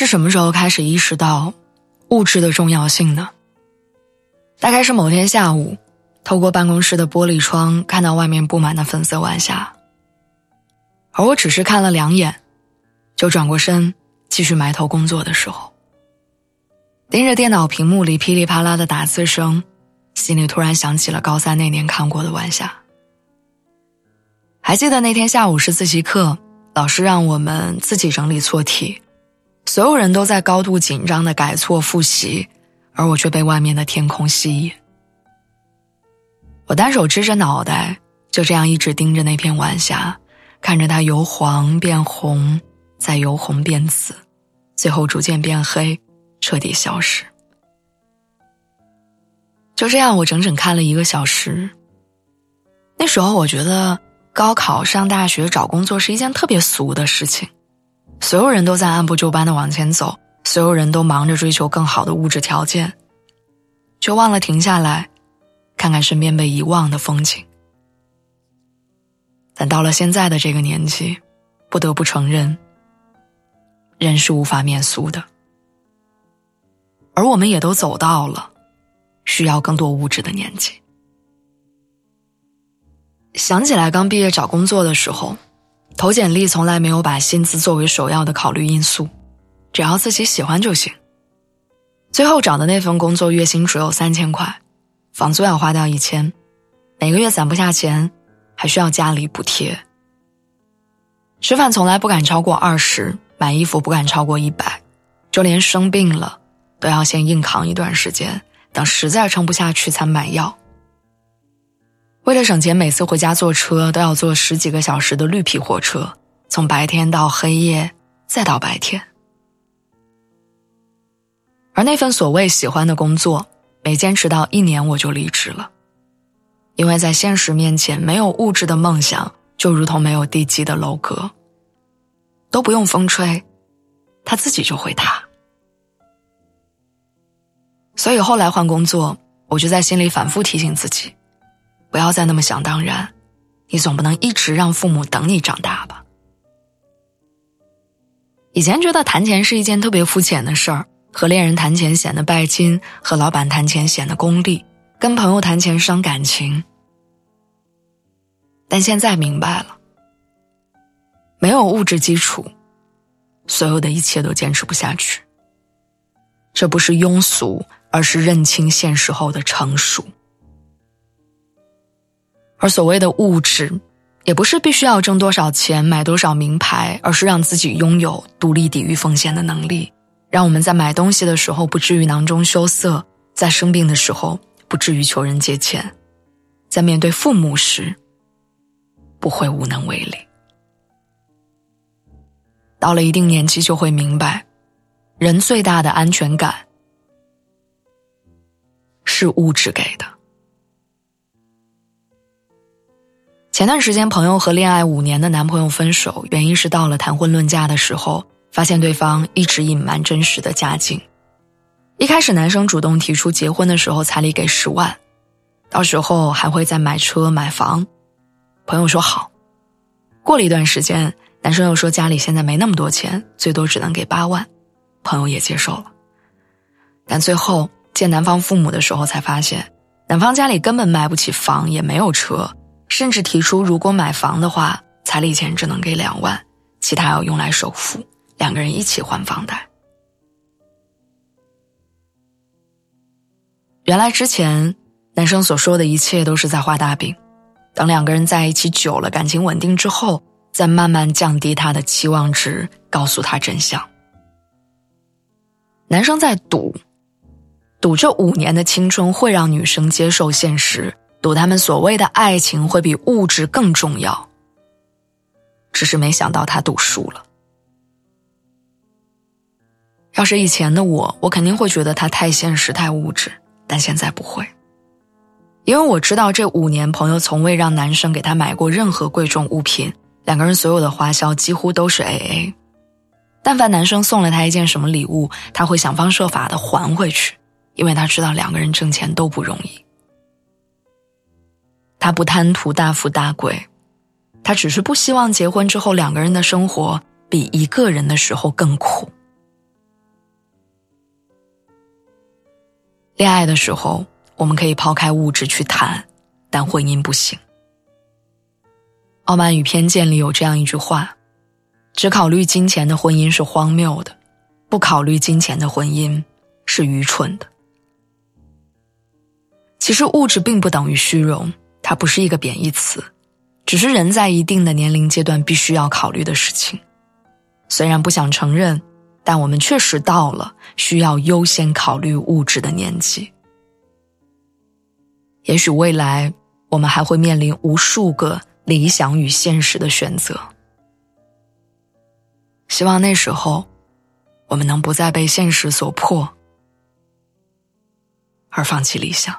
是什么时候开始意识到物质的重要性呢？大概是某天下午，透过办公室的玻璃窗看到外面布满的粉色晚霞，而我只是看了两眼，就转过身继续埋头工作的时候，盯着电脑屏幕里噼里啪啦的打字声，心里突然想起了高三那年看过的晚霞。还记得那天下午是自习课，老师让我们自己整理错题。所有人都在高度紧张的改错复习，而我却被外面的天空吸引。我单手支着脑袋，就这样一直盯着那片晚霞，看着它由黄变红，再由红变紫，最后逐渐变黑，彻底消失。就这样，我整整看了一个小时。那时候，我觉得高考、上大学、找工作是一件特别俗的事情。所有人都在按部就班的往前走，所有人都忙着追求更好的物质条件，就忘了停下来，看看身边被遗忘的风景。但到了现在的这个年纪，不得不承认，人是无法免俗的，而我们也都走到了需要更多物质的年纪。想起来刚毕业找工作的时候。投简历从来没有把薪资作为首要的考虑因素，只要自己喜欢就行。最后找的那份工作月薪只有三千块，房租要花掉一千，每个月攒不下钱，还需要家里补贴。吃饭从来不敢超过二十，买衣服不敢超过一百，就连生病了都要先硬扛一段时间，等实在撑不下去才买药。为了省钱，每次回家坐车都要坐十几个小时的绿皮火车，从白天到黑夜，再到白天。而那份所谓喜欢的工作，没坚持到一年我就离职了，因为在现实面前，没有物质的梦想就如同没有地基的楼阁，都不用风吹，它自己就会塌。所以后来换工作，我就在心里反复提醒自己。不要再那么想当然，你总不能一直让父母等你长大吧？以前觉得谈钱是一件特别肤浅的事儿，和恋人谈钱显得拜金，和老板谈钱显得功利，跟朋友谈钱伤感情。但现在明白了，没有物质基础，所有的一切都坚持不下去。这不是庸俗，而是认清现实后的成熟。而所谓的物质，也不是必须要挣多少钱、买多少名牌，而是让自己拥有独立抵御风险的能力，让我们在买东西的时候不至于囊中羞涩，在生病的时候不至于求人借钱，在面对父母时不会无能为力。到了一定年纪，就会明白，人最大的安全感是物质给的。前段时间，朋友和恋爱五年的男朋友分手，原因是到了谈婚论嫁的时候，发现对方一直隐瞒真实的家境。一开始，男生主动提出结婚的时候彩礼给十万，到时候还会再买车买房。朋友说好。过了一段时间，男生又说家里现在没那么多钱，最多只能给八万，朋友也接受了。但最后见男方父母的时候，才发现男方家里根本买不起房，也没有车。甚至提出，如果买房的话，彩礼钱只能给两万，其他要用来首付，两个人一起还房贷。原来之前男生所说的一切都是在画大饼，等两个人在一起久了，感情稳定之后，再慢慢降低他的期望值，告诉他真相。男生在赌，赌这五年的青春会让女生接受现实。赌他们所谓的爱情会比物质更重要，只是没想到他赌输了。要是以前的我，我肯定会觉得他太现实、太物质，但现在不会，因为我知道这五年朋友从未让男生给他买过任何贵重物品，两个人所有的花销几乎都是 A A。但凡男生送了他一件什么礼物，他会想方设法的还回去，因为他知道两个人挣钱都不容易。他不贪图大富大贵他只是不希望结婚之后两个人的生活比一个人的时候更苦。恋爱的时候我们可以抛开物质去谈但婚姻不行。傲慢与偏见里有这样一句话只考虑金钱的婚姻是荒谬的不考虑金钱的婚姻是愚蠢的。其实物质并不等于虚荣它不是一个贬义词，只是人在一定的年龄阶段必须要考虑的事情。虽然不想承认。但我们确实到了需要优先考虑物质的年纪。也许未来我们还会面临无数个理想与现实的选择。希望那时候，我们能不再被现实所迫，而放弃理想。